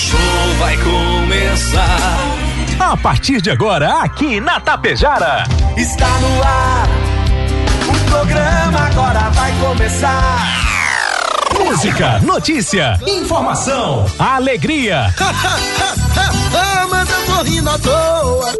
show vai começar. A partir de agora, aqui na Tapejara. Está no ar. O programa agora vai começar. Música, notícia, informação, alegria. ah, mas eu tô rindo à toa.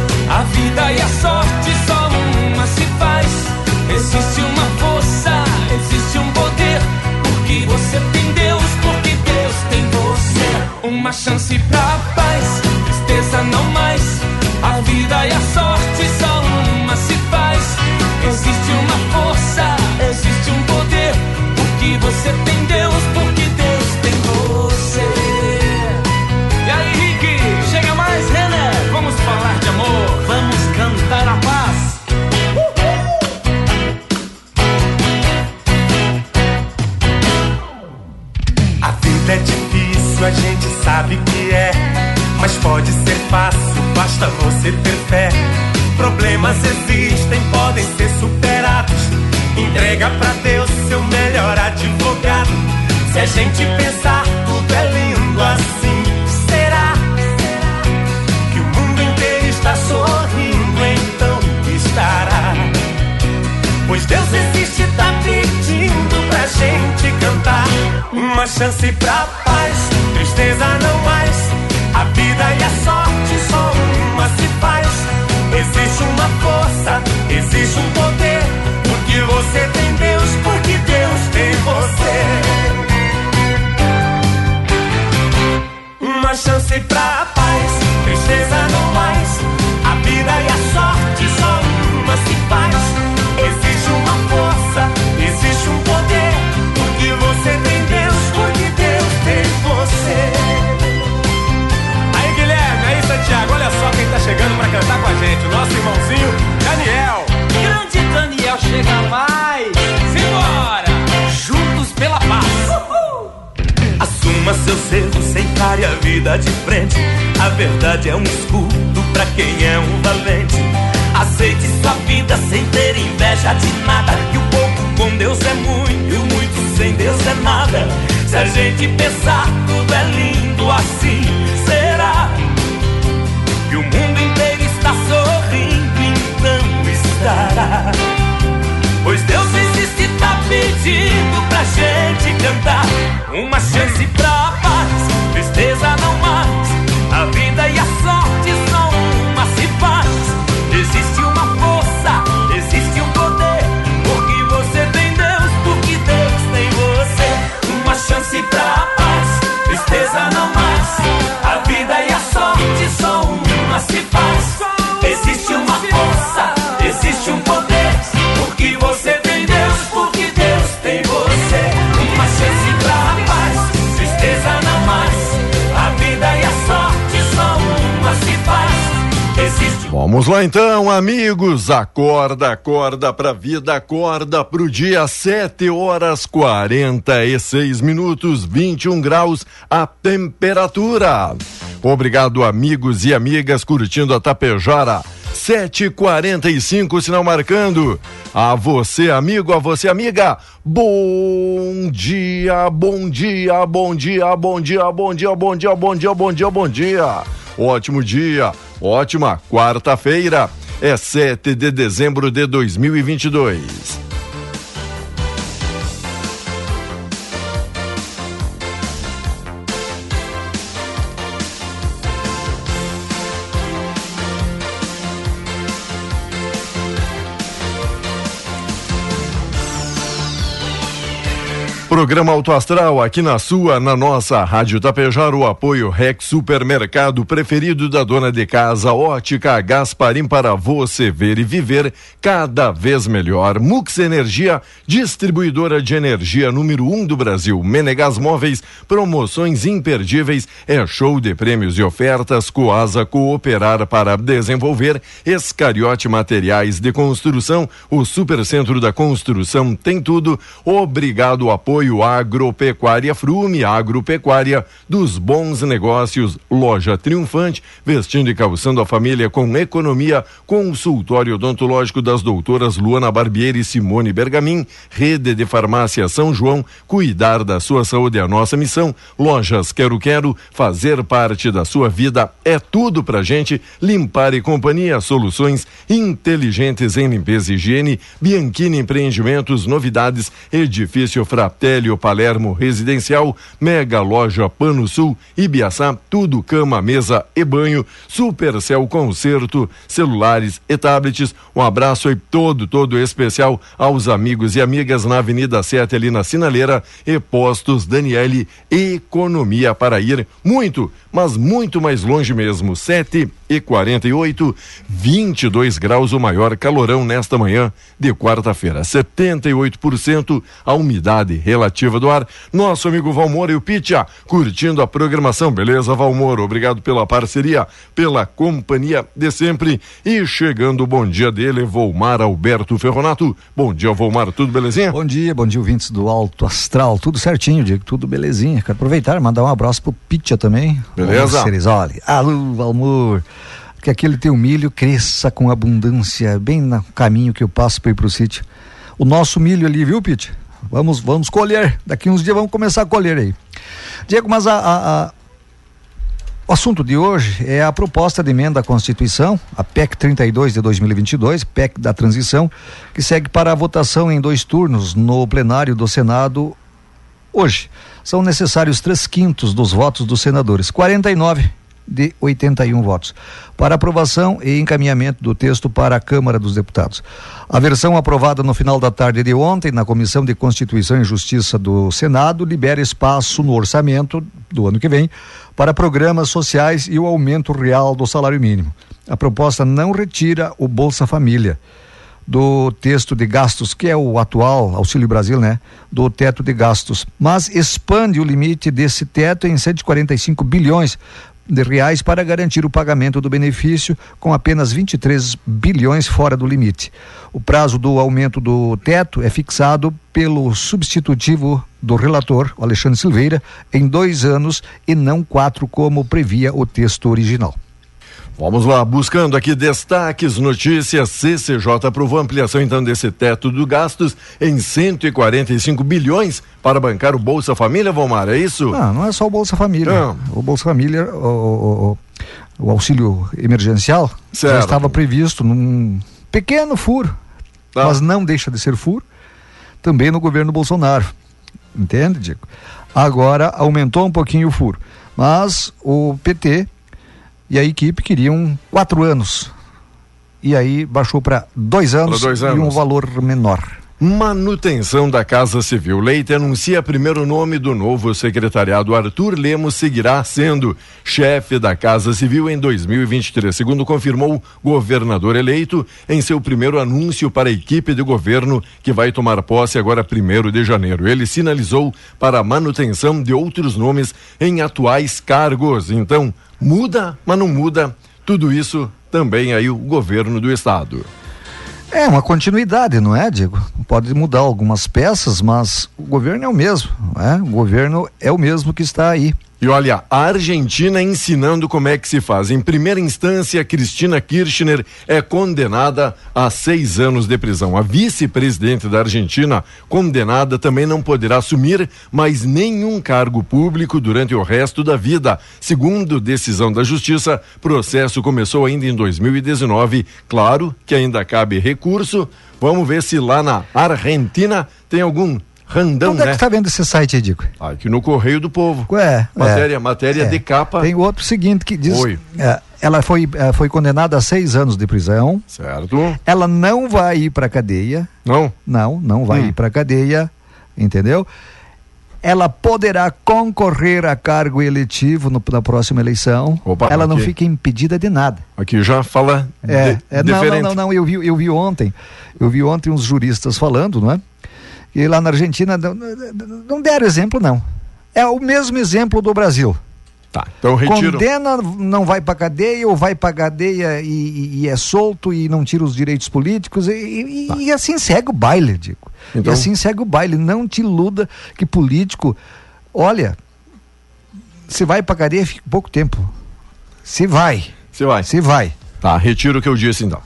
A vida de frente. A verdade é um escudo pra quem é um valente. Aceite sua vida sem ter inveja de nada. Que o pouco com Deus é muito e o muito sem Deus é nada. Se a gente pensar, tudo é lindo assim. Será que o mundo inteiro está sorrindo? Então estará. Pois Deus existe, tá pedindo pra gente cantar. Uma chance pra tristeza não mais. A vida e a Vamos lá então, amigos. Acorda, acorda pra vida, acorda pro dia, 7 horas 46 minutos, 21 graus a temperatura. Obrigado, amigos e amigas, curtindo a Tapejara. 7h45, sinal marcando. A você, amigo, a você, amiga. Bom dia, bom dia, bom dia, bom dia, bom dia, bom dia, bom dia, bom dia, bom dia. Ótimo dia, ótima quarta-feira. É 7 de dezembro de 2022. Programa Auto Astral aqui na sua, na nossa Rádio Tapejar, o apoio Rex Supermercado preferido da dona de casa, Ótica Gasparim para você ver e viver cada vez melhor. Mux Energia, distribuidora de energia número um do Brasil. Menegas Móveis, promoções imperdíveis, é show de prêmios e ofertas. Coasa Cooperar para desenvolver. Escariote Materiais de Construção, o Supercentro da Construção tem tudo. Obrigado, apoio apoio Agropecuária Frume, Agropecuária dos Bons Negócios, Loja Triunfante, vestindo e calçando a família com economia, consultório odontológico das doutoras Luana Barbieri e Simone Bergamin, rede de farmácia São João, cuidar da sua saúde é a nossa missão, lojas Quero Quero, fazer parte da sua vida é tudo pra gente, limpar e companhia, soluções inteligentes em limpeza e higiene, Bianchini Empreendimentos, novidades, edifício Fraterno Célio Palermo Residencial, Mega Loja Pano Sul, Ibiaçá, tudo cama, mesa e banho, Supercel Concerto, celulares e tablets. Um abraço aí todo, todo especial aos amigos e amigas na Avenida 7 ali na Sinaleira e Postos Daniele Economia para ir muito, mas muito mais longe mesmo. 7 e 48, 22 graus o maior calorão nesta manhã de quarta-feira. 78% a umidade relativa do ar. Nosso amigo Valmor e o Pitia curtindo a programação. Beleza, Valmor? Obrigado pela parceria, pela companhia de sempre. E chegando o bom dia dele, Volmar Alberto Ferronato. Bom dia, Volmar, tudo belezinha? Bom dia, bom dia, ouvintes do Alto Astral. Tudo certinho, Diego, tudo belezinha. Quero aproveitar e mandar um abraço pro Pitia também. Beleza? Cerizoli. Alô, Valmor que aquele teu milho cresça com abundância, bem no caminho que eu passo para ir para o sítio. O nosso milho ali, viu, Pete? Vamos, vamos colher. Daqui uns dias vamos começar a colher aí. Diego, mas a, a, a, o assunto de hoje é a proposta de emenda à Constituição, a PEC 32 de 2022, PEC da transição, que segue para a votação em dois turnos no plenário do Senado hoje. São necessários três quintos dos votos dos senadores, 49 de 81 votos, para aprovação e encaminhamento do texto para a Câmara dos Deputados. A versão aprovada no final da tarde de ontem na Comissão de Constituição e Justiça do Senado libera espaço no orçamento do ano que vem para programas sociais e o aumento real do salário mínimo. A proposta não retira o Bolsa Família do texto de gastos, que é o atual Auxílio Brasil, né? Do teto de gastos, mas expande o limite desse teto em 145 bilhões de reais para garantir o pagamento do benefício, com apenas 23 bilhões fora do limite. O prazo do aumento do teto é fixado pelo substitutivo do relator, Alexandre Silveira, em dois anos e não quatro, como previa o texto original. Vamos lá, buscando aqui destaques, notícias. CCJ aprovou ampliação então desse teto do gastos em 145 bilhões para bancar o Bolsa Família, Vomar, é isso? Não, não é só o Bolsa Família. Não. O Bolsa Família, o, o, o auxílio emergencial, certo. já estava previsto num pequeno furo, tá. mas não deixa de ser furo, também no governo Bolsonaro. Entende, Diego? Agora aumentou um pouquinho o furo. Mas o PT e a equipe queriam quatro anos. E aí baixou para dois, anos dois anos e um valor menor. Manutenção da Casa Civil. Leite anuncia primeiro nome do novo secretariado. Arthur Lemos seguirá sendo chefe da Casa Civil em 2023, segundo confirmou o governador eleito em seu primeiro anúncio para a equipe de governo que vai tomar posse agora primeiro de janeiro. Ele sinalizou para a manutenção de outros nomes em atuais cargos. Então, muda, mas não muda tudo isso também aí o governo do estado. É uma continuidade, não é, Diego? Pode mudar algumas peças, mas o governo é o mesmo, não é? O governo é o mesmo que está aí. E olha, a Argentina ensinando como é que se faz. Em primeira instância, Cristina Kirchner é condenada a seis anos de prisão. A vice-presidente da Argentina, condenada, também não poderá assumir mais nenhum cargo público durante o resto da vida. Segundo decisão da Justiça, processo começou ainda em 2019. Claro que ainda cabe recurso. Vamos ver se lá na Argentina tem algum Randão, Onde é que está vendo esse site, Edico? Aqui no Correio do Povo. É. Matéria, é, matéria é. de capa. Tem outro seguinte que diz. Oi. É, ela foi, é, foi condenada a seis anos de prisão. Certo. Ela não vai ir para cadeia. Não? Não, não vai hum. ir para cadeia, entendeu? ela poderá concorrer a cargo eletivo no, na próxima eleição. Opa, ela não aqui. fica impedida de nada. Aqui já fala É, de- é, não, não, não, não, eu vi, eu vi ontem, eu vi ontem uns juristas falando, não é? E lá na Argentina não, não deram exemplo, não. É o mesmo exemplo do Brasil. Tá, então retiro. Condena, não vai pra cadeia, ou vai pra cadeia e, e- e é solto e não tira os direitos políticos, e, e- e assim segue o baile, digo. Então- E assim segue o baile. Não te iluda que político. Olha, se vai pra cadeia, fica pouco tempo. Se vai, Você vai. se vai. Tá, retiro o que eu disse então.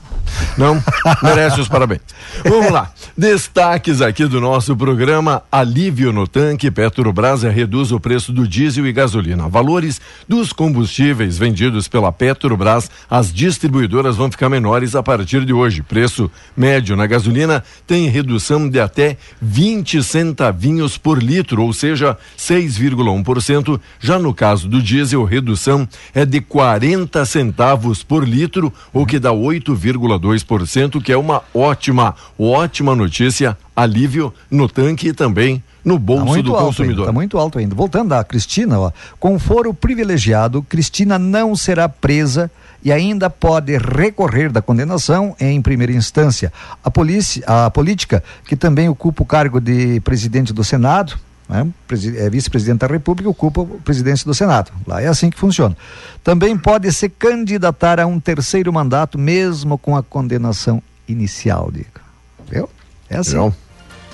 Não merece os parabéns. Vamos lá. Destaques aqui do nosso programa: alívio no tanque. Petrobras reduz o preço do diesel e gasolina. Valores dos combustíveis vendidos pela Petrobras, as distribuidoras vão ficar menores a partir de hoje. Preço médio na gasolina tem redução de até 20 centavinhos por litro, ou seja, 6,1%. Já no caso do diesel, redução é de 40 centavos por litro, o que dá 8,2%, que é uma ótima, ótima notícia, alívio no tanque e também no Tá bolso muito do alto consumidor. ainda, tá muito alto ainda. Voltando à Cristina, ó, com foro privilegiado, Cristina não será presa e ainda pode recorrer da condenação em primeira instância. A, polícia, a política, que também ocupa o cargo de presidente do Senado, né, é vice-presidente da República, ocupa a presidência do Senado. Lá é assim que funciona. Também pode se candidatar a um terceiro mandato, mesmo com a condenação inicial, digo. Viu? É assim. Não.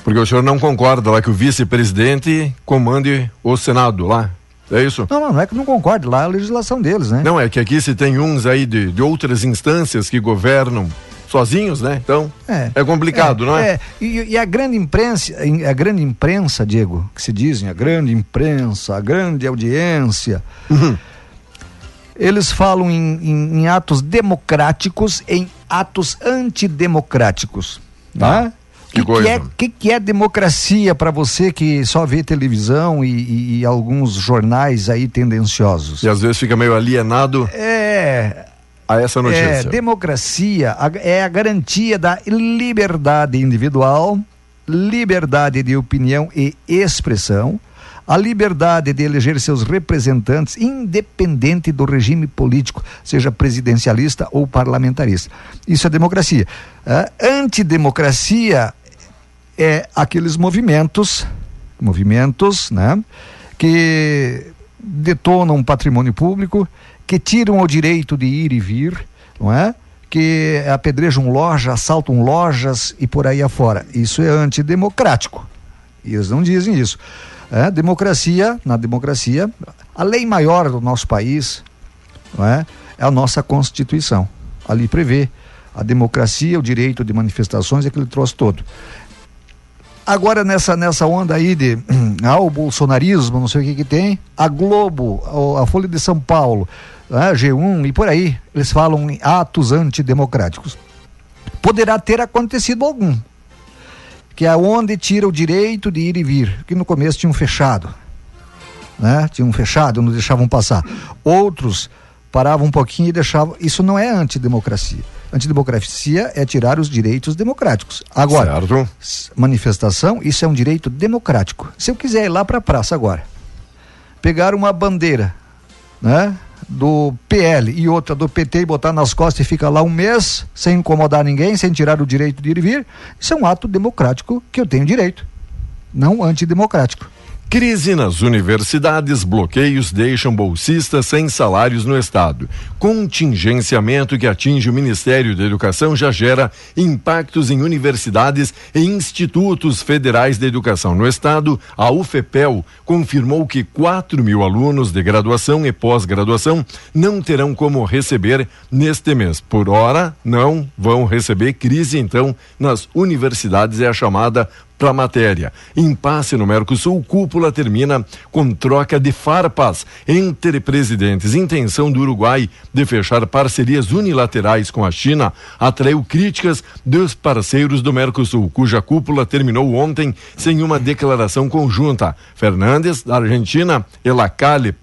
Porque o senhor não concorda lá que o vice-presidente comande o Senado lá. É isso? Não, não, não é que não concorde, lá é a legislação deles, né? Não, é que aqui se tem uns aí de, de outras instâncias que governam sozinhos, né? Então, é, complicado, não é? E, e a grande imprensa, a grande imprensa, Diego, que se dizem, a grande imprensa, a grande audiência, Uhum. eles falam em, em- em atos democráticos, em atos antidemocráticos. Tá. Tá? Que que, coisa. é, que, que é democracia para você que só vê televisão e, e- e alguns jornais aí tendenciosos? E às vezes fica meio alienado É, a essa é, notícia. democracia a- é a garantia da liberdade individual, liberdade de opinião e expressão, a liberdade de eleger seus representantes, independente do regime político, seja presidencialista ou parlamentarista. Isso é democracia. Ah, antidemocracia é aqueles movimentos, movimentos, né, que detonam patrimônio público, que tiram o direito de ir e vir, não é? Que apedrejam lojas, assaltam lojas e por aí afora. Isso é antidemocrático. E eles não dizem isso. É, democracia, na democracia, a lei maior do nosso país não é? é a nossa Constituição. Ali prevê a democracia, o direito de manifestações, aquele troço todo. Agora nessa, nessa onda aí de ah, o bolsonarismo, não sei o que que tem, a Globo, a Folha de São Paulo, ah, G1 e por aí, eles falam em atos antidemocráticos. Poderá ter acontecido algum, que é onde tira o direito de ir e vir, que no começo tinham fechado, né? Tinham fechado, não deixavam passar. Outros paravam um pouquinho e deixavam. Isso não é antidemocracia. Antidemocracia é tirar os direitos democráticos. Agora, Certo. manifestação, isso é um direito democrático. Se eu quiser ir lá para a praça agora, pegar uma bandeira, né, do PL e outra do PT e botar nas costas e ficar lá um mês sem incomodar ninguém, sem tirar o direito de ir e vir, isso é um ato democrático que eu tenho direito, não antidemocrático. Crise nas universidades, bloqueios deixam bolsistas sem salários no estado. Contingenciamento que atinge o Ministério da Educação já gera impactos em universidades e institutos federais da educação. No estado, a UFEPEL confirmou que 4 mil alunos de graduação e pós-graduação não terão como receber neste mês. Por hora, não vão receber crise, então, nas universidades é a chamada para a matéria. Impasse no Mercosul, cúpula termina com troca de farpas entre presidentes. Intenção do Uruguai de fechar parcerias unilaterais com a China atraiu críticas dos parceiros do Mercosul, cuja cúpula terminou ontem sem uma declaração conjunta. Fernandes, da Argentina, e Lacalle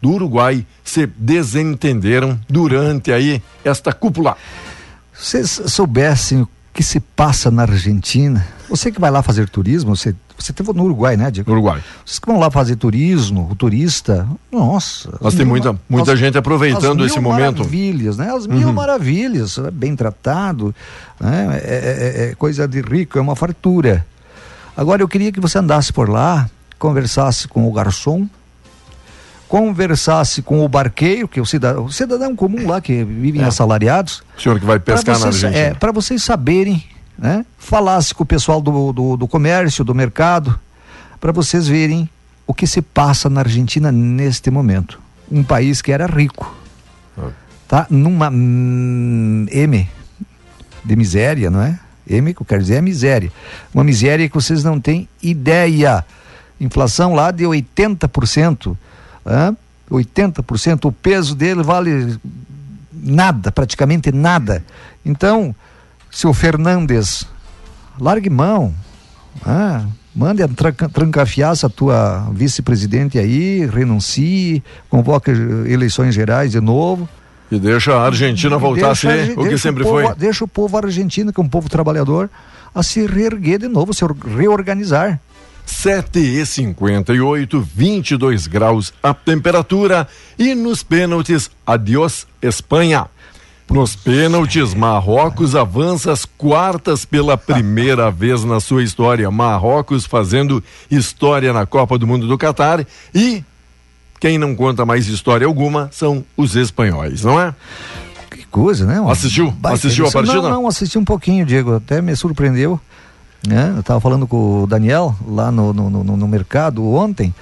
do Uruguai, se desentenderam durante aí esta cúpula. Vocês soubessem que se passa na Argentina, você que vai lá fazer turismo, você Você teve no Uruguai, né, Diego? Uruguai. Vocês que vão lá fazer turismo, o turista, nossa. Mas tem muita, muita as, gente aproveitando esse momento. maravilhas, né? As mil uhum. maravilhas, é bem tratado, né? É, é, é, é coisa de rico, é uma fartura. Agora eu queria que você andasse por lá, conversasse com o garçom, conversasse com o barqueiro, que é o cidadão, o cidadão comum lá que vivem é. assalariados. O senhor que vai pescar vocês, na Argentina. É, para vocês saberem, né? Falasse com o pessoal do, do, do comércio, do mercado, para vocês verem o que se passa na Argentina neste momento. Um país que era rico, ah. tá? Numa mm, M de miséria, não é? M, que eu quero dizer, é miséria. Uma miséria que vocês não têm ideia. Inflação lá de 80%. Hein? 80%, o peso dele vale nada, praticamente nada. Então, seu Fernandes, largue mão. Ah, mande trancafiar essa tua vice-presidente aí, renuncie, convoque eleições gerais de novo. E deixa a Argentina voltar a ser o que sempre o povo, foi. Deixa o povo argentino, que é um povo trabalhador, a se reerguer de novo, se reorganizar. 7 e 58, 22 graus a temperatura. E nos pênaltis, adiós Espanha. Nos pênaltis, Marrocos avança às quartas pela primeira vez na sua história. Marrocos fazendo história na Copa do Mundo do Catar. E quem não conta mais história alguma são os espanhóis, não é? Que coisa, né? assistiu? Assistiu a partida? Não, não, assisti um pouquinho, Diego. Até me surpreendeu. Né? Eu estava falando com o Daniel lá no, no, no, no mercado ontem.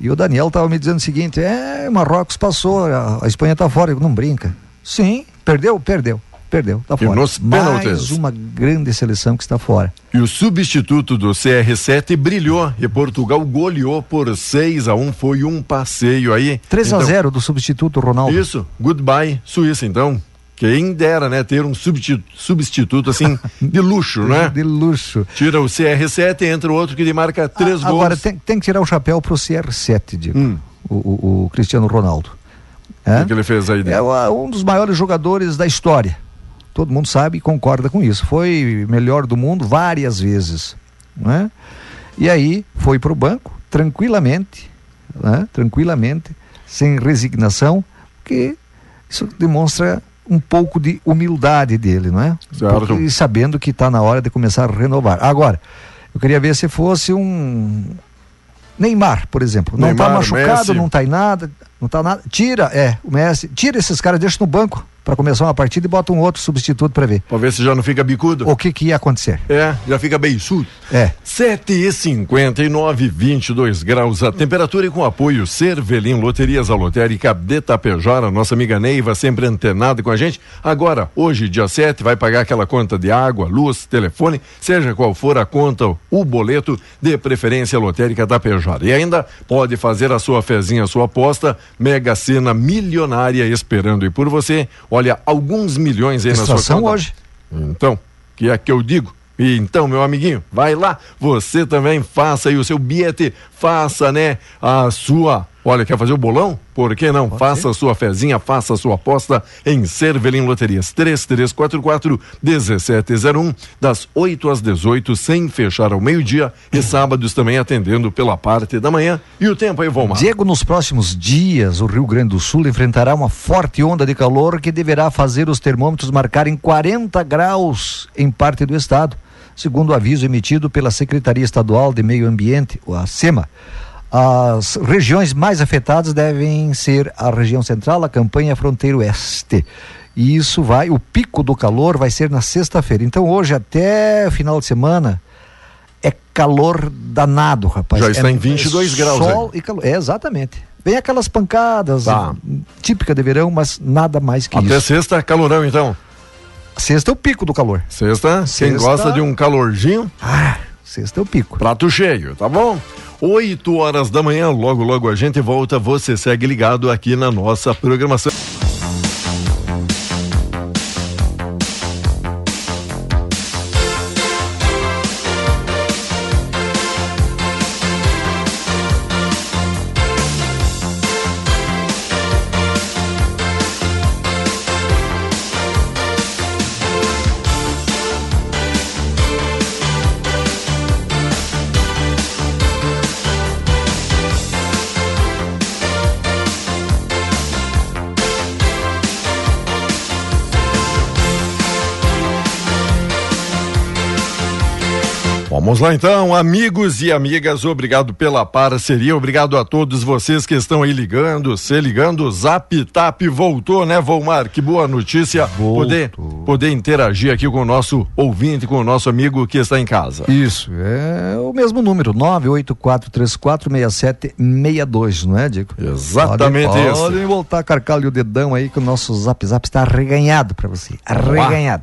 E o Daniel estava me dizendo o seguinte: é, Marrocos passou, a, a Espanha está fora. Eu, não brinca. Sim, perdeu? Perdeu. Perdeu, tá fora. E nos. Mais uma grande seleção que está fora. E o substituto do CR7 brilhou e Portugal goleou por 6 a 1 Foi um passeio aí. 3 então, a 0 do substituto Ronaldo. Isso, goodbye, Suíça então. Quem dera, né? Ter um substituto, substituto assim, de luxo, né? De luxo. Tira o CR7 entra o outro que ele marca três gols. Agora, tem, tem, que tirar o chapéu pro CR7, Diego. Hum. O, o, o, Cristiano Ronaldo. É? O que ele fez aí? Dele? É um dos maiores jogadores da história. Todo mundo sabe e concorda com isso. Foi melhor do mundo várias vezes. Né? E aí foi para o banco, tranquilamente, né? tranquilamente, sem resignação, que isso demonstra um pouco de humildade dele, não é? Certo. E sabendo que está na hora de começar a renovar. Agora, eu queria ver se fosse um Neymar, por exemplo. Não está machucado, Messi. não está em nada, não está nada. Tira, é, o Messi, tira esses caras, deixa no banco para começar uma partida e bota um outro substituto para ver. Para ver se já não fica bicudo. O que que ia acontecer? É, já fica beiçudo. É. 7 e 59, 22 graus a temperatura e com apoio Cervelim Loterias a Lotérica de Tapejara, nossa amiga Neiva sempre antenada com a gente. Agora, hoje, dia 7, vai pagar aquela conta de água, luz, telefone, seja qual for a conta, o boleto, de preferência lotérica Tapejara. E ainda pode fazer a sua fezinha, a sua aposta, Mega Sena milionária esperando e por você Olha, alguns milhões aí na sua conta. hoje. Então, que é que eu digo? E então, meu amiguinho, vai lá, você também faça aí o seu bilhete, faça, né, a sua Olha, quer fazer o bolão? Por que não? Pode faça ser. sua fezinha, faça sua aposta em Cervelim Loterias 3344 1701, das 8 às 18, sem fechar ao meio-dia e sábados também atendendo pela parte da manhã. E o tempo aí, Volmar? Diego, nos próximos dias, o Rio Grande do Sul enfrentará uma forte onda de calor que deverá fazer os termômetros marcarem 40 graus em parte do estado, segundo o aviso emitido pela Secretaria Estadual de Meio Ambiente, a SEMA. As regiões mais afetadas devem ser a região central, a campanha fronteira oeste. E isso vai, o pico do calor vai ser na sexta-feira. Então hoje até final de semana é calor danado, rapaz. Já está é, em 22 é graus. Sol aí. e calor. É, exatamente. Vem aquelas pancadas, tá. típica de verão, mas nada mais que até isso. Até sexta, calorão então. Sexta é o pico do calor. Sexta, sexta... quem gosta de um calorzinho? Ah, sexta é o pico. Prato cheio, tá bom? 8 horas da manhã, logo, logo a gente volta. Você segue ligado aqui na nossa programação. Lá então, amigos e amigas, obrigado pela parceria, obrigado a todos vocês que estão aí ligando, se ligando, o Zap Tap voltou, né, Volmar? Que boa notícia poder, poder interagir aqui com o nosso ouvinte, com o nosso amigo que está em casa. Isso, é o mesmo número, 984346762, não é, Dico? Exatamente pode, isso. Podem voltar a carcar o dedão aí que o nosso Zap Zap está arreganhado para você, arreganhado.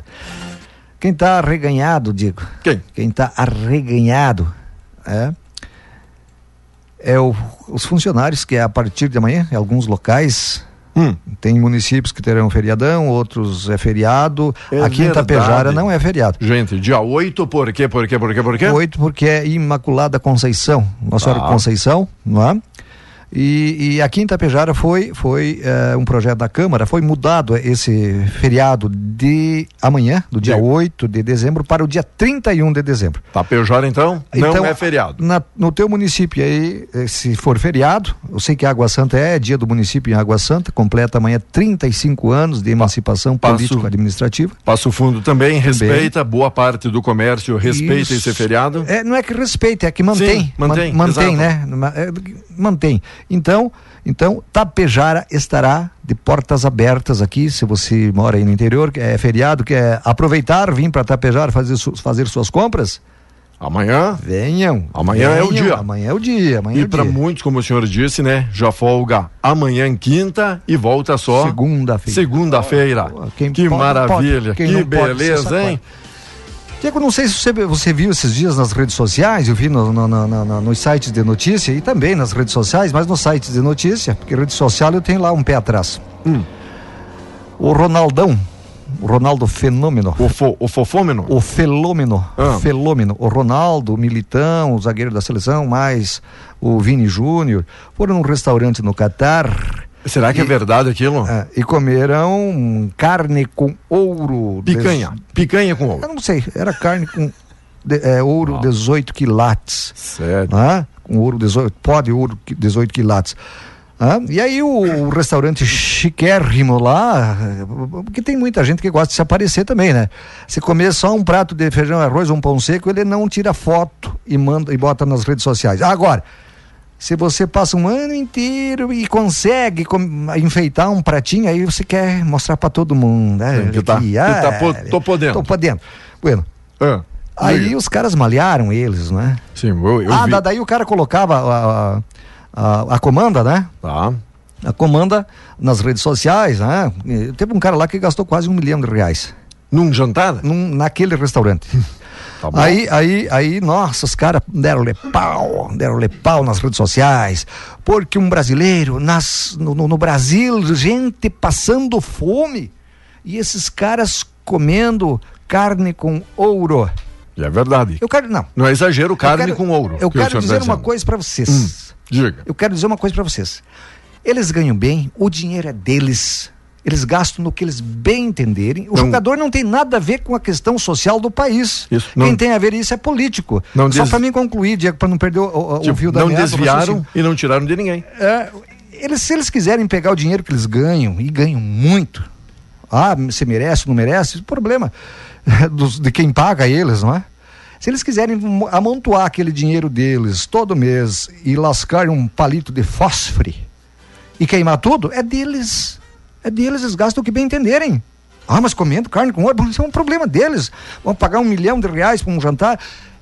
Quem está arreganhado, digo. Quem? Quem está arreganhado é, é o, os funcionários que é a partir de amanhã, em alguns locais, Hum. tem municípios que terão feriadão, outros é feriado. É Aqui em Tapejara verdade. não é feriado. Gente, dia 8, por quê, por quê, por quê, por quê? Oito porque é Imaculada Conceição, Nossa Senhora Ah. Conceição, não é? E, e aqui em Tapejara foi, foi eh, um projeto da Câmara, foi mudado esse feriado de amanhã, do dia De- 8 de dezembro, para o dia 31 de dezembro. Tapejara então, não Então, é feriado. Na- no teu município aí, eh, se for feriado, eu sei que Água Santa é dia do município em Água Santa, completa amanhã 35 anos de emancipação Passo- político-administrativa. Passo Fundo também respeita, boa parte do comércio respeita Isso. esse feriado. É, não é que respeita, é que mantém. Sim, mantém, Man- mantém, exato. né? É, Mantém. Então, então, Tapejara estará de portas abertas aqui, se você mora aí no interior, que é feriado, quer aproveitar, vir para Tapejara fazer, fazer suas compras, Amanhã, venham. Amanhã é o venham, dia. Amanhã é o dia, amanhã é e o para muitos, como o senhor disse, né, já folga amanhã quinta e volta só Segunda-feira. segunda-feira. Que pode, maravilha, pode. Que pode, beleza, sacode. hein? Diego, não sei se você, você viu esses dias nas redes sociais, eu vi no, no- no- no- no- nos sites de notícia e também nas redes sociais, mas nos sites de notícia, porque rede social eu tenho lá um pé atrás. Hum. O Ronaldão, o Ronaldo Fenômeno, O, fo, o fofômeno? o Felômeno, Ah. o Felômeno, o Ronaldo, o Militão, o zagueiro da seleção, mais o Vini Júnior, foram num restaurante no Catar Será que é E- verdade aquilo? ah, e comeram carne com ouro. Picanha. Picanha com Eu ovo. não sei, era carne com de- é, ouro 18 quilates. Sério. Ah, com ouro 18, pó de ouro qui- 18 quilates. Ah, e aí o, o restaurante chiquérrimo lá, porque tem muita gente que gosta de se aparecer também, né? Se comer só um prato de feijão, arroz, um pão seco, ele não tira foto e manda e bota nas redes sociais. Agora, se você passa um ano inteiro e consegue enfeitar um pratinho, aí você quer mostrar para todo mundo, né? Que tá- que tá po- tô podendo. Tô podendo. Bueno, Ah, aí os caras malharam eles, né? Sim, eu, eu ah, vi. da- daí o cara colocava a, a, a- a comanda, né? Tá. A comanda nas redes sociais, né? Teve um cara lá que gastou quase um milhão de reais Num jantar? num, naquele restaurante. Tá. Aí, aí, aí, nossa, os caras deram-lhe pau, deram-lhe pau nas redes sociais, porque um brasileiro, nas, no, no- Brasil, gente passando fome, e esses caras comendo carne com ouro. E é verdade. Eu quero, não. Não é exagero, carne quero- com ouro. Eu que quero dizer uma coisa para vocês. Diga. Eu quero dizer uma coisa para vocês. Eles ganham bem, o dinheiro é deles. Eles gastam no que eles bem entenderem. O Não- jogador não tem nada a ver com a questão social do país. Isso, Quem não- tem a ver isso é político. Não Só des- para mim concluir, Diego, para não perder o, o, o Tipo, fio da não o desviaram e não tiraram de ninguém. É, eles, se eles quiserem pegar o dinheiro que eles ganham, e ganham muito, ah, se merece, não merece, é problema dos- de quem paga eles, não é? Se eles quiserem mo- amontoar aquele dinheiro deles todo mês e lascar um palito de fósforo e queimar tudo, é deles. É deles, eles gastam o que bem entenderem. Ah, mas comendo carne com bom, isso é um problema deles. Vão pagar um milhão de reais para um jantar.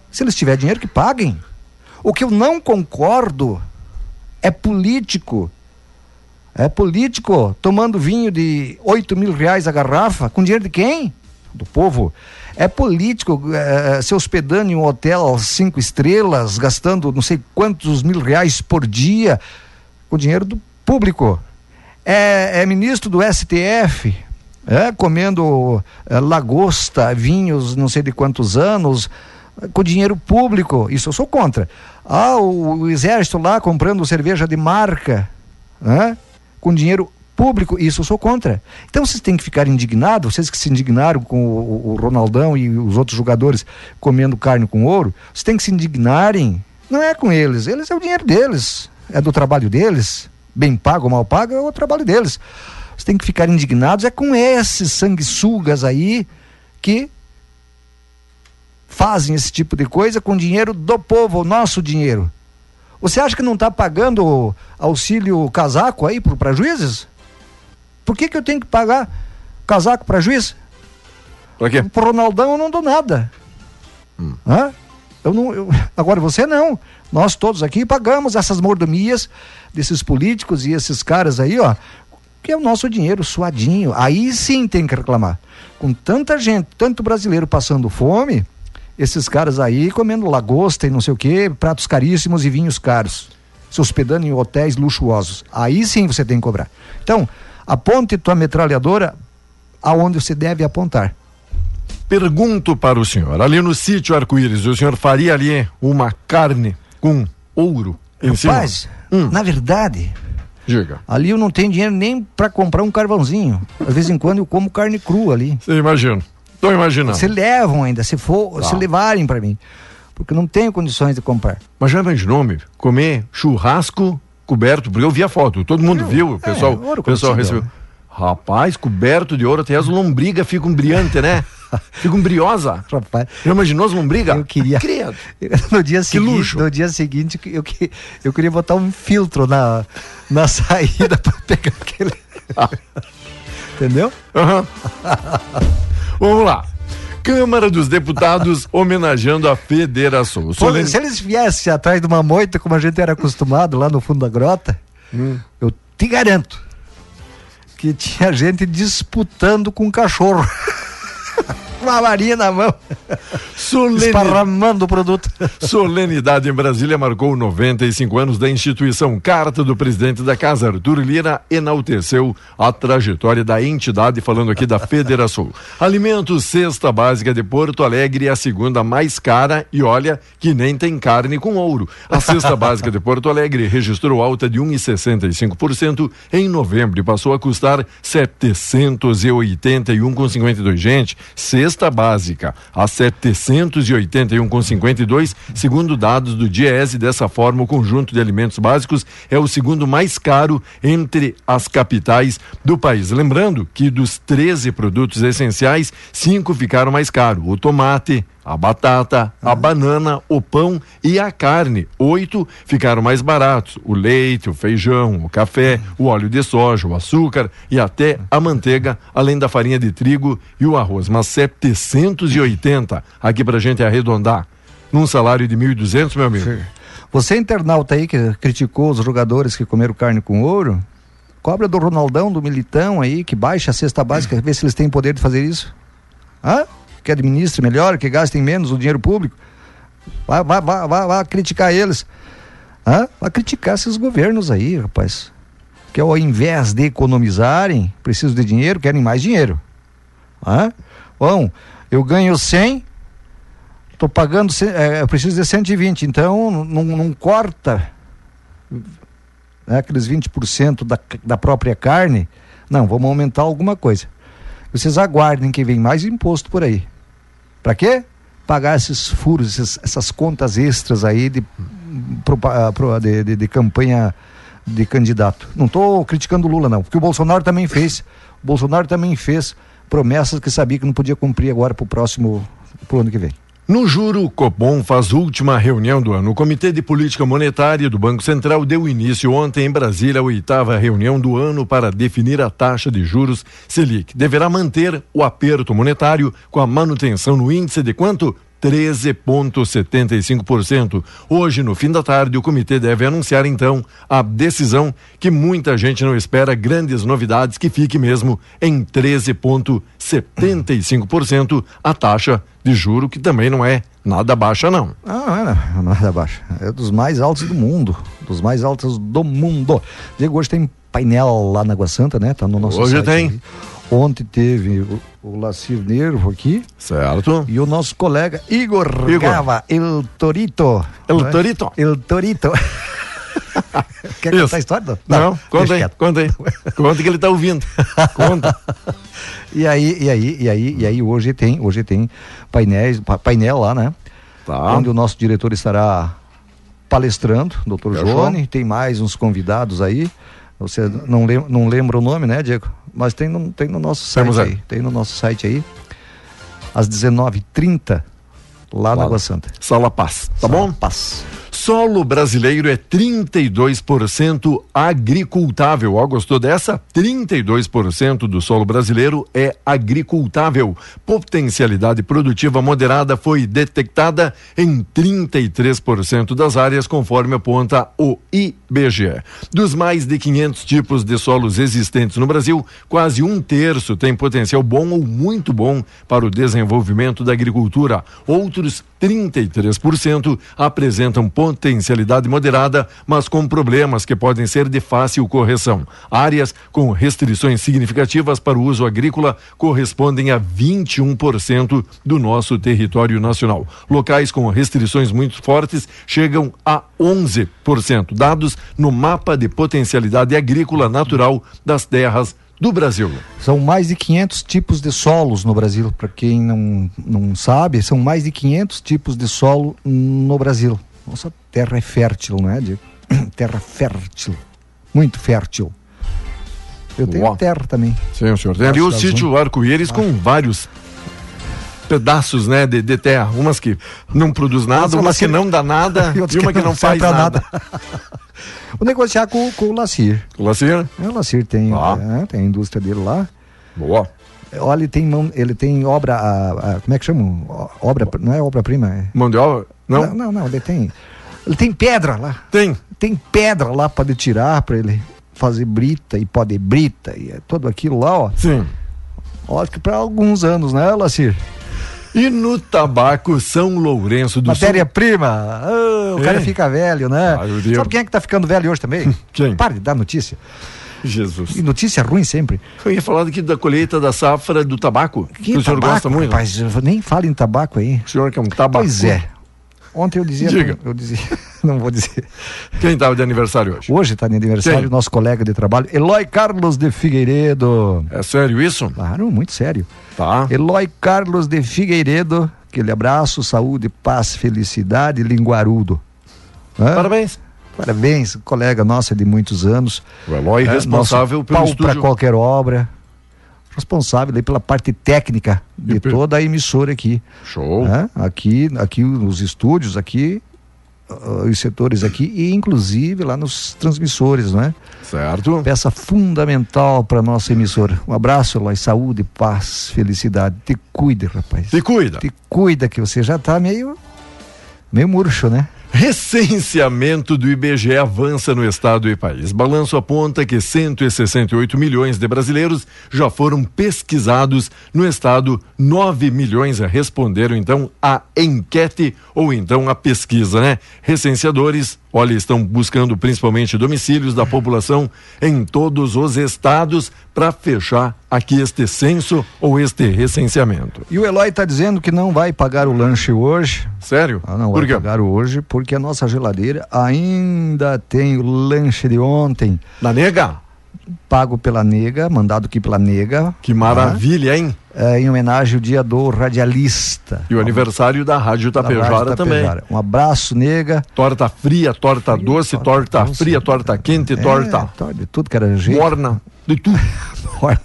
Se eles tiverem dinheiro, que paguem. O que eu não concordo é político. É político tomando vinho de 8 mil reais a garrafa, com dinheiro de quem? Do povo. É político eh, se hospedando em um hotel cinco estrelas, gastando não sei quantos mil reais por dia, com dinheiro do público. É, é ministro do STF, é, comendo eh, lagosta, vinhos não sei de quantos anos, com dinheiro público. Isso eu sou contra. Ah, o, o exército lá comprando cerveja de marca, né? com dinheiro público, isso eu sou contra. Então vocês têm que ficar indignados, vocês que se indignaram com o, o Ronaldão e os outros jogadores comendo carne com ouro, vocês têm que se indignarem. Não é com eles, eles é o dinheiro deles, é do trabalho deles, bem pago ou mal pago é o trabalho deles. Vocês têm que ficar indignados é com esses sanguessugas aí que fazem esse tipo de coisa com dinheiro do povo, o nosso dinheiro. Você acha que não está pagando auxílio casaco aí para juízes? Por que, que eu tenho que pagar casaco para juiz? Pra quê? Pro Ronaldão eu não dou nada. Hum. Hã? Eu não, eu... Agora você não. Nós todos aqui pagamos essas mordomias desses políticos e esses caras aí, ó, que é o nosso dinheiro suadinho. Aí sim tem que reclamar. Com tanta gente, tanto brasileiro passando fome, esses caras aí comendo lagosta e não sei o que, pratos caríssimos e vinhos caros, se hospedando em hotéis luxuosos. Aí sim você tem que cobrar. Então, aponte tua metralhadora aonde você deve apontar. Pergunto para o senhor, ali no sítio Arco-Íris, o senhor faria ali uma carne com ouro em Rapaz? Hum. na verdade, Diga. ali eu não tenho dinheiro nem para comprar um carvãozinho. Às vez em quando eu como carne crua ali. Você imagina. Tô imaginando. Se levam ainda, se for, Tá. se levarem para mim. Porque eu não tenho condições de comprar. Mas já imaginou, meu? Comer churrasco coberto, porque eu vi a foto, todo mundo viu, o pessoal, é, pessoal recebeu. Rapaz, coberto de ouro, até as lombrigas ficam brilhantes, né? ficam brilhosa. Rapaz, Já imaginou as lombrigas? eu queria. Credo. No dia seguinte, luxo. no dia seguinte, eu, que- eu queria botar um filtro na, na saída para pegar aquele. Entendeu? Aham. Vamos lá. Câmara dos Deputados homenageando a Federação. Pô, Se eles viessem atrás de uma moita, como a gente era acostumado lá no fundo da grota, Hum. eu te garanto que tinha gente disputando com um cachorro. uma varinha na mão, Solene- esparramando o produto. Solenidade em Brasília marcou 95 anos da instituição. Carta do presidente da casa, Arthur Lira, enalteceu a trajetória da entidade, falando aqui da Federação. Alimentos, cesta básica de Porto Alegre é a segunda mais cara e olha que nem tem carne com ouro. A cesta básica de Porto Alegre registrou alta de 1,65% em novembro e passou a custar 781,52. Gente, cesta básica a 781,52, segundo dados do Diese. Dessa forma, o conjunto de alimentos básicos é o segundo mais caro entre as capitais do país. Lembrando que dos 13 produtos essenciais, cinco ficaram mais caros: o tomate, a batata, a banana, o pão e a carne. Oito ficaram mais baratos: o leite, o feijão, o café, o óleo de soja, o açúcar e até a manteiga, além da farinha de trigo e o arroz. Mas 780 aqui pra gente arredondar. Num salário de 1.200, meu amigo. Você, internauta aí que criticou os jogadores que comeram carne com ouro, cobra do Ronaldão, do Militão aí, que baixa a cesta básica, vê se eles têm poder de fazer isso. Hã? Que administre melhor, que gastem menos o dinheiro público. Vai, vai, vai, vai, vai criticar eles. Hã? Vai criticar esses governos aí, rapaz. Que ao invés de economizarem, precisam de dinheiro, querem mais dinheiro. Hã? Bom, eu ganho 100, Estou pagando, é, eu preciso de 120, então não, não corta né, aqueles 20% da, da própria carne. Não, vamos aumentar alguma coisa. Vocês aguardem que vem mais imposto por aí. Para quê? Pagar esses furos, esses- essas contas extras aí de, pro- de, de- de campanha de candidato. Não estou criticando o Lula, não, porque o Bolsonaro também fez. O Bolsonaro também fez promessas que sabia que não podia cumprir agora para o próximo, pro ano que vem. No juro, o Copom faz última reunião do ano. O Comitê de Política Monetária do Banco Central deu início ontem em Brasília a oitava reunião do ano para definir a taxa de juros Selic. Deverá manter o aperto monetário com a manutenção no índice de quanto? 13,75%. Hoje, no fim da tarde, o comitê deve anunciar então a decisão que muita gente não espera grandes novidades que fique mesmo em 13,75% a taxa de juro que também não é nada baixa não. Ah, não é nada baixo. É dos mais altos do mundo. Dos mais altos do mundo. Diego, hoje tem painel lá na Água Santa, né? Tá no nosso Hoje site tem. aí. Ontem teve o, o Lacir Nervo aqui Certo? e o nosso colega Igor, Igor. Gava, El Torito. El Não é? Torito. El Torito. Quer Isso. contar a história? Não, Não, conta deixa aí, conta aí. Conta que ele tá ouvindo. Conta. E aí, e aí, e aí, e aí hoje tem, hoje tem painéis, pa- painel lá, né? Tá. Onde o nosso diretor estará palestrando, doutor Fechou. Joane, tem mais uns convidados aí. Você não, lem não lembra o nome, né, Diego? Mas tem no, tem no nosso site Temos aí. aí. Tem no nosso site aí. Às 19h30, lá na Água Santa. Sala Paz, tá Sala bom? Paz. Solo brasileiro é 32% agricultável. Ó, gostou dessa? 32% do solo brasileiro é agricultável. Potencialidade produtiva moderada foi detectada em 33% das áreas, conforme aponta o IBGE. Dos mais de 500 tipos de solos existentes no Brasil, quase um terço tem potencial bom ou muito bom para o desenvolvimento da agricultura. Outros 33% apresentam potencialidade moderada, mas com problemas que podem ser de fácil correção. Áreas com restrições significativas para o uso agrícola correspondem a 21% do nosso território nacional. Locais com restrições muito fortes chegam a 11%, dados no mapa de potencialidade agrícola natural das terras do Brasil. São mais de 500 tipos de solos no Brasil. Para quem não, não sabe, são mais de 500 tipos de solo no Brasil. Nossa terra é fértil, não é, Diego? Terra fértil. Muito fértil. Eu tenho Uau. terra também. Sim, o senhor tem ali o Acho sítio Arco-Íris com vários pedaços, né, de, de terra. Umas que não produz nada, Umas umas que que- não dá nada E e, uma que não serve faz nada. Vou negociar com, com o Lacir. Lacir? É, o Lacir tem, Ah. é, tem a indústria dele lá. Boa. Olha, ele tem, mão, ele tem obra, a- a- como é que chama? O- Obra, não é obra-prima, é... Mão de obra? Não? não, não, não, ele tem, ele tem pedra lá. Tem. Tem pedra lá para ele tirar, para ele fazer brita e pó de brita e é tudo aquilo lá, ó. Sim. Olha que para alguns anos, né, Lacir? E no tabaco São Lourenço do Sul. Matéria-prima. Ah, o É. cara fica velho, né? Ah, meu Deus. Sabe quem é que tá ficando velho hoje também? Quem? Para de dar notícia. Jesus. E notícia ruim sempre. Eu ia falar aqui da colheita da safra do tabaco. Que, o senhor tabaco, gosta muito? Rapaz, nem falo em tabaco aí. O senhor que é um tabaco. Pois é. Ontem eu dizia. Diga. Eu dizia. Não vou dizer. Quem estava de aniversário hoje? Hoje está de aniversário Quem? nosso colega de trabalho, Eloy Carlos de Figueiredo. É sério isso? Claro, muito sério. Tá. Eloy Carlos de Figueiredo, aquele abraço, saúde, paz, felicidade, linguarudo. Hã? Parabéns. Parabéns, colega nossa de muitos anos. O Eloy É, responsável pelo pau para qualquer obra. Responsável pela parte técnica de toda a emissora aqui. Show. Hã? Aqui, aqui os estúdios aqui, os setores aqui e inclusive lá nos transmissores, não é? Certo. Peça fundamental para nossa emissora. Um abraço, Eloy. Saúde, paz, felicidade. Te cuide, rapaz. Se cuida. Te cuida que você já tá meio meio murcho, né? Recenseamento do IBGE avança no estado e país. Balanço aponta que 168 milhões de brasileiros já foram pesquisados no estado. 9 milhões responderam então à enquete ou então à pesquisa, né? Recenseadores, olha, estão buscando principalmente domicílios da população em todos os estados para fechar aqui este censo ou este recenseamento. E o Eloy tá dizendo que não vai pagar o lanche hoje. Sério? Ah, não Por vai quê? pagar hoje porque a nossa geladeira ainda tem o lanche de ontem Na nega? Pago pela nega, mandado aqui pela nega. Que maravilha, hein? é, em homenagem ao dia do radialista. E o aniversário da Rádio Tapejara também. Um abraço, nega. Torta fria, torta doce, torta torta, doce. fria, torta quente, É, torta torta de tudo que era jeito. morna, de tudo.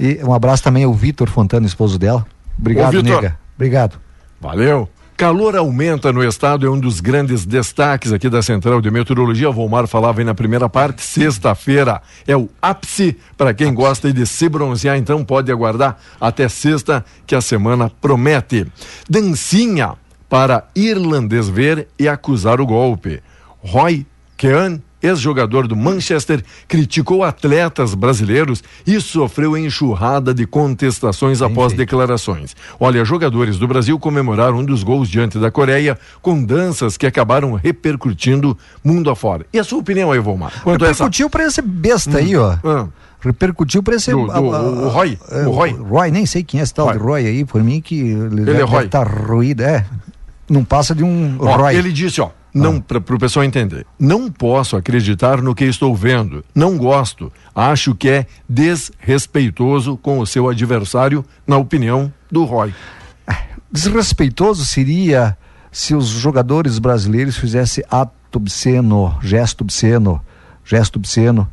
E um abraço também ao Vitor Fontana, esposo dela. Obrigado, Ô, Vitor. nega. Obrigado. Valeu. Calor aumenta no estado, é um dos grandes destaques aqui da Central de Meteorologia. O Volmar falava aí na primeira parte. Sexta-feira é o ápice para quem gosta de se bronzear, então pode aguardar até sexta que a semana promete. Dancinha para irlandês ver e acusar o golpe. Roy Keane ex-jogador do Manchester, criticou atletas brasileiros e sofreu enxurrada de contestações após declarações. Olha, jogadores do Brasil comemoraram um dos gols diante da Coreia com danças que acabaram repercutindo mundo afora. E a sua opinião aí, Volmar? Quanto a essa... Repercutiu pra esse besta aí, ó. Ah, Repercutiu pra esse. Do- do- o Roy, é, o Roy. Roy, nem sei quem é esse tal Roy. de Roy aí, por mim que ele, deve é Roy. estar ruído, é. Não passa de um ó, Roy. ele disse, ó, não para o pessoal entender. Não posso acreditar no que estou vendo. Não gosto. Acho que é desrespeitoso com o seu adversário, na opinião do Roy. Desrespeitoso seria se os jogadores brasileiros fizessem ato obsceno, gesto obsceno, gesto obsceno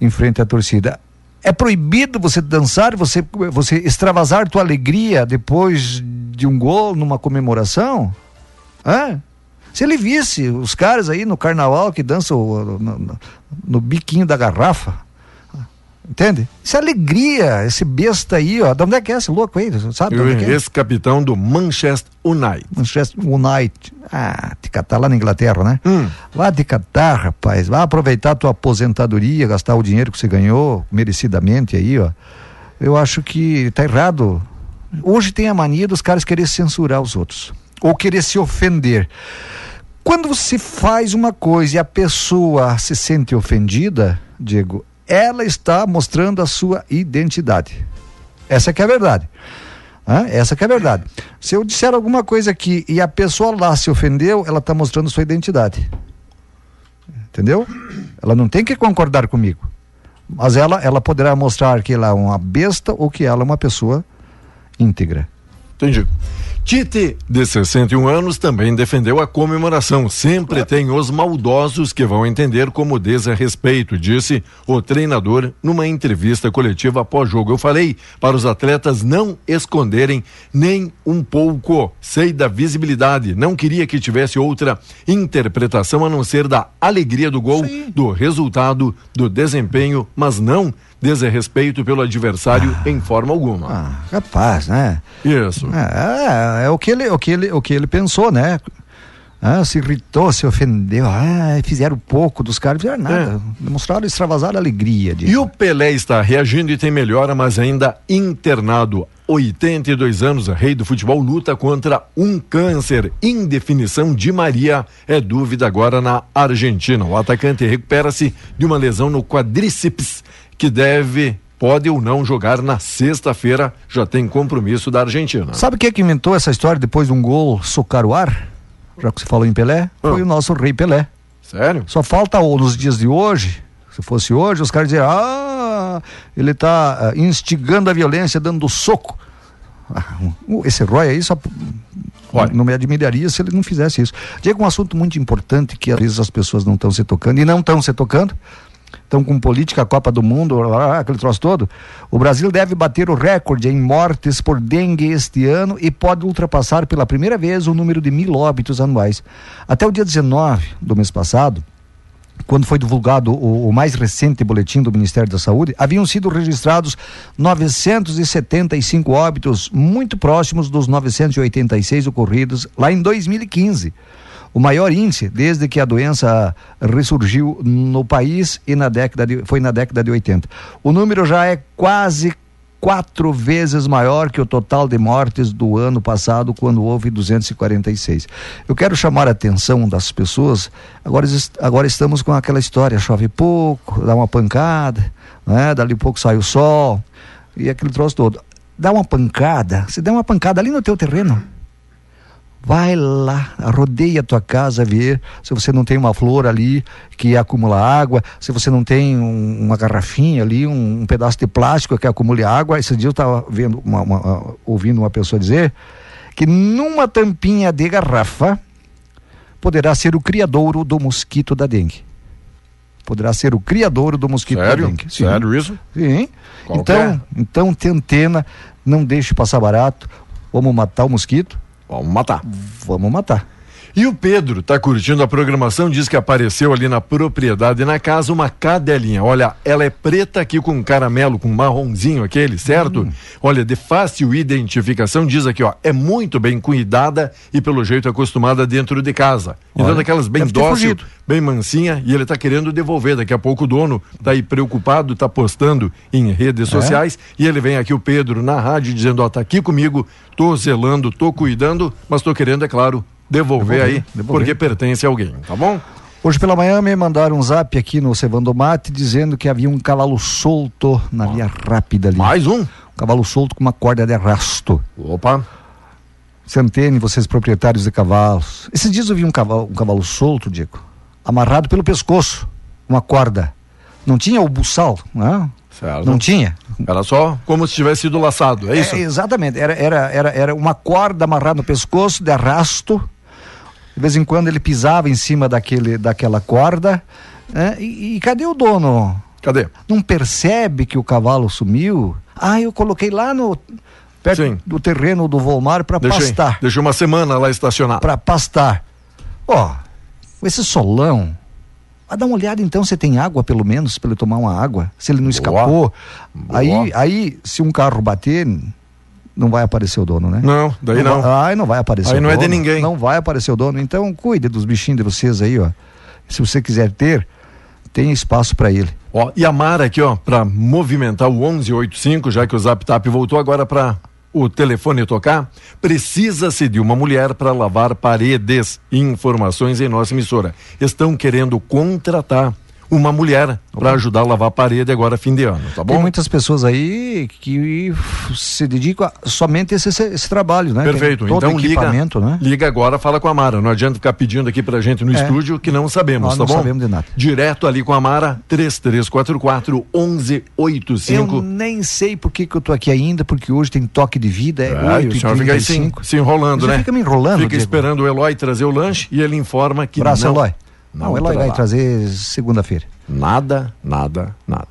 em frente à torcida. É proibido você dançar, você, você extravasar tua alegria depois de um gol numa comemoração? Hã? Se ele visse os caras aí no carnaval que dançam no, no, no biquinho da garrafa, Entende? Isso é alegria, esse besta aí, ó. De onde é que é esse louco aí? Sabe? Eu, é é? Esse capitão do Manchester United. Manchester United. Ah, te catar lá na Inglaterra, né? Hum. Lá de catar, rapaz. Vai aproveitar a tua aposentadoria, gastar o dinheiro que você ganhou merecidamente aí, ó. Eu acho que tá errado. Hoje tem a mania dos caras querer censurar os outros. Ou querer se ofender. Quando você faz uma coisa e a pessoa se sente ofendida, Diego, ela está mostrando a sua identidade. Essa que é a verdade. Hã? Essa que é a verdade. Se eu disser alguma coisa aqui e a pessoa lá se ofendeu, ela está mostrando sua identidade. Entendeu? Ela não tem que concordar comigo. Mas ela, ela poderá mostrar que ela é uma besta ou que ela é uma pessoa íntegra. Entendi. Tite, de 61 anos, também defendeu a comemoração. Sempre tem os maldosos que vão entender como desrespeito, disse o treinador numa entrevista coletiva após jogo. Eu falei para os atletas não esconderem nem um pouco. Sei da visibilidade. Não queria que tivesse outra interpretação a não ser da alegria do gol, Sim. do resultado, do desempenho, mas não desrespeito pelo adversário ah, em forma alguma. Ah, capaz, né? Isso. É, é, é, o, que ele, o, que ele, o que ele pensou, né? Ah, se irritou, se ofendeu, ah, fizeram pouco dos caras, fizeram nada. É. Demonstraram extravasar alegria. De... E o Pelé está reagindo e tem melhora, mas ainda internado. 82 anos, rei do futebol, luta contra um câncer. Indefinição de Maria é dúvida agora na Argentina. O atacante recupera-se de uma lesão no quadríceps que deve pode ou não jogar na sexta-feira, já tem compromisso da Argentina. Sabe quem é que inventou essa história depois de um gol socar o ar? Já que você falou em Pelé, ah. foi o nosso rei Pelé. Sério? Só falta ou nos dias de hoje, se fosse hoje, os caras diziam, ah, ele está uh, instigando a violência, dando soco. Ah, esse Roy aí só Olha. não me admiraria se ele não fizesse isso. Diego, um assunto muito importante que às vezes as pessoas não estão se tocando e não estão se tocando estão com política, Copa do Mundo, aquele troço todo. O Brasil deve bater o recorde em mortes por dengue este ano e pode ultrapassar pela primeira vez o número de mil óbitos anuais. Até o dia 19 do mês passado, quando foi divulgado o, o, mais recente boletim do Ministério da Saúde, haviam sido registrados 975 óbitos, muito próximos dos 986 ocorridos lá em 2015 o maior índice desde que a doença ressurgiu no país e na década de, foi na década de 80. O número já é quase quatro vezes maior que o total de mortes do ano passado, quando houve 246. Eu quero chamar a atenção das pessoas. Agora, agora estamos com aquela história: chove pouco, dá uma pancada, né? dali pouco sai o sol e aquele troço todo. Dá uma pancada, se der uma pancada ali no teu terreno, Vai lá, rodeia a tua casa, ver se você não tem uma flor ali que acumula água, se você não tem um, uma garrafinha ali, um, um, pedaço de plástico que acumule água. Esse dia eu estava vendo uma, uma, ouvindo uma pessoa dizer que numa tampinha de garrafa poderá ser o criadouro do mosquito da dengue. Poderá ser o criadouro do mosquito Sério? da dengue. Sim. Sério isso? Sim. Então, é? então tentena, não deixe passar barato. Vamos matar o mosquito Vamos matar. Vamos matar. E o Pedro está curtindo a programação, diz que apareceu ali na propriedade na casa uma cadelinha. Olha, ela é preta aqui com caramelo, com marronzinho aquele, certo? Hum. Olha, de fácil identificação, diz aqui, ó, é muito bem cuidada e pelo jeito acostumada dentro de casa. Então daquelas bem dócil, bem mansinha, e ele está querendo devolver. Daqui a pouco o dono está aí preocupado, está postando em redes é. sociais, e ele vem aqui, o Pedro, na rádio, dizendo, ó, tá aqui comigo, tô zelando, tô cuidando, mas tô querendo, é claro, devolver, devolver aí, devolver. porque pertence a alguém, tá bom? Hoje pela manhã me mandaram um zap aqui no Cevando Mate dizendo que havia um cavalo solto na via rápida ali. Mais um? Um cavalo solto com uma corda de arrasto. Opa. Centene, vocês proprietários de cavalos. Esses dias eu vi um cavalo, um cavalo solto, Diego, amarrado pelo pescoço, uma corda. Não tinha o buçal, né? Certo. Não tinha. Era só como se tivesse sido laçado, é isso? É, exatamente. Era, era, era, era uma corda amarrada no pescoço, de arrasto. De vez em quando ele pisava em cima daquele, daquela corda. Né? E, e cadê o dono? Cadê? Não percebe que o cavalo sumiu? Ah, eu coloquei lá no perto Sim. do terreno do Volmar para pastar. deixei uma semana lá estacionado. Para pastar. Ó, esse solão. Vai dar uma olhada então se tem água, pelo menos, para ele tomar uma água. Se ele não escapou. Boa. Aí, aí, se um carro bater, não vai aparecer o dono, né? Não, daí não. Vai, aí não vai aparecer Aí o não dono. é de ninguém. Não vai aparecer o dono. Então, cuide dos bichinhos de vocês aí, ó. Se você quiser ter, tem espaço para ele. Ó, e a Mara aqui, ó, para movimentar o 1185, já que o Zap Tap voltou agora para o telefone tocar, precisa-se de uma mulher para lavar paredes. Informações em nossa emissora. Estão querendo contratar uma mulher para ajudar a lavar a parede agora fim de ano, tá Tem bom? muitas pessoas aí que se dedicam a somente a esse, esse trabalho, né? Perfeito. Tem Então liga, né? liga agora, fala com a Mara. Não adianta ficar pedindo aqui pra gente no É. estúdio que não sabemos, Nós tá não bom? sabemos de nada. Direto ali com a Mara, 3344 1185. Eu nem sei por que, que eu tô aqui ainda, porque hoje tem toque de vida, é, É, e 8 o senhor fica aí se, se enrolando, Você né? fica me enrolando, Fica Diego. esperando o Eloy trazer o lanche e ele informa que Abraço, não, Eloy. Não Não, o Eloy vai trará. trazer segunda-feira. Nada, nada, nada.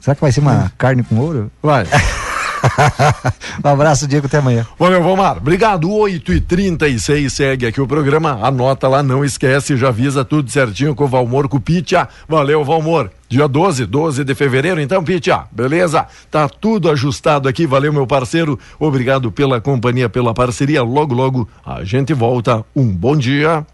Será que vai ser uma carne com ouro? Vai. Um abraço, Diego, até amanhã. Valeu, Vomar. Obrigado. 8 e 36 segue aqui o programa. Anota lá, não esquece, já avisa tudo certinho com o Valmor com o Pitia. Valeu, Valmor. Dia 12, 12 de fevereiro, então, Pitia. Beleza? Tá tudo ajustado aqui. Valeu, meu parceiro. Obrigado pela companhia, pela parceria. Logo, logo a gente volta. Um bom dia.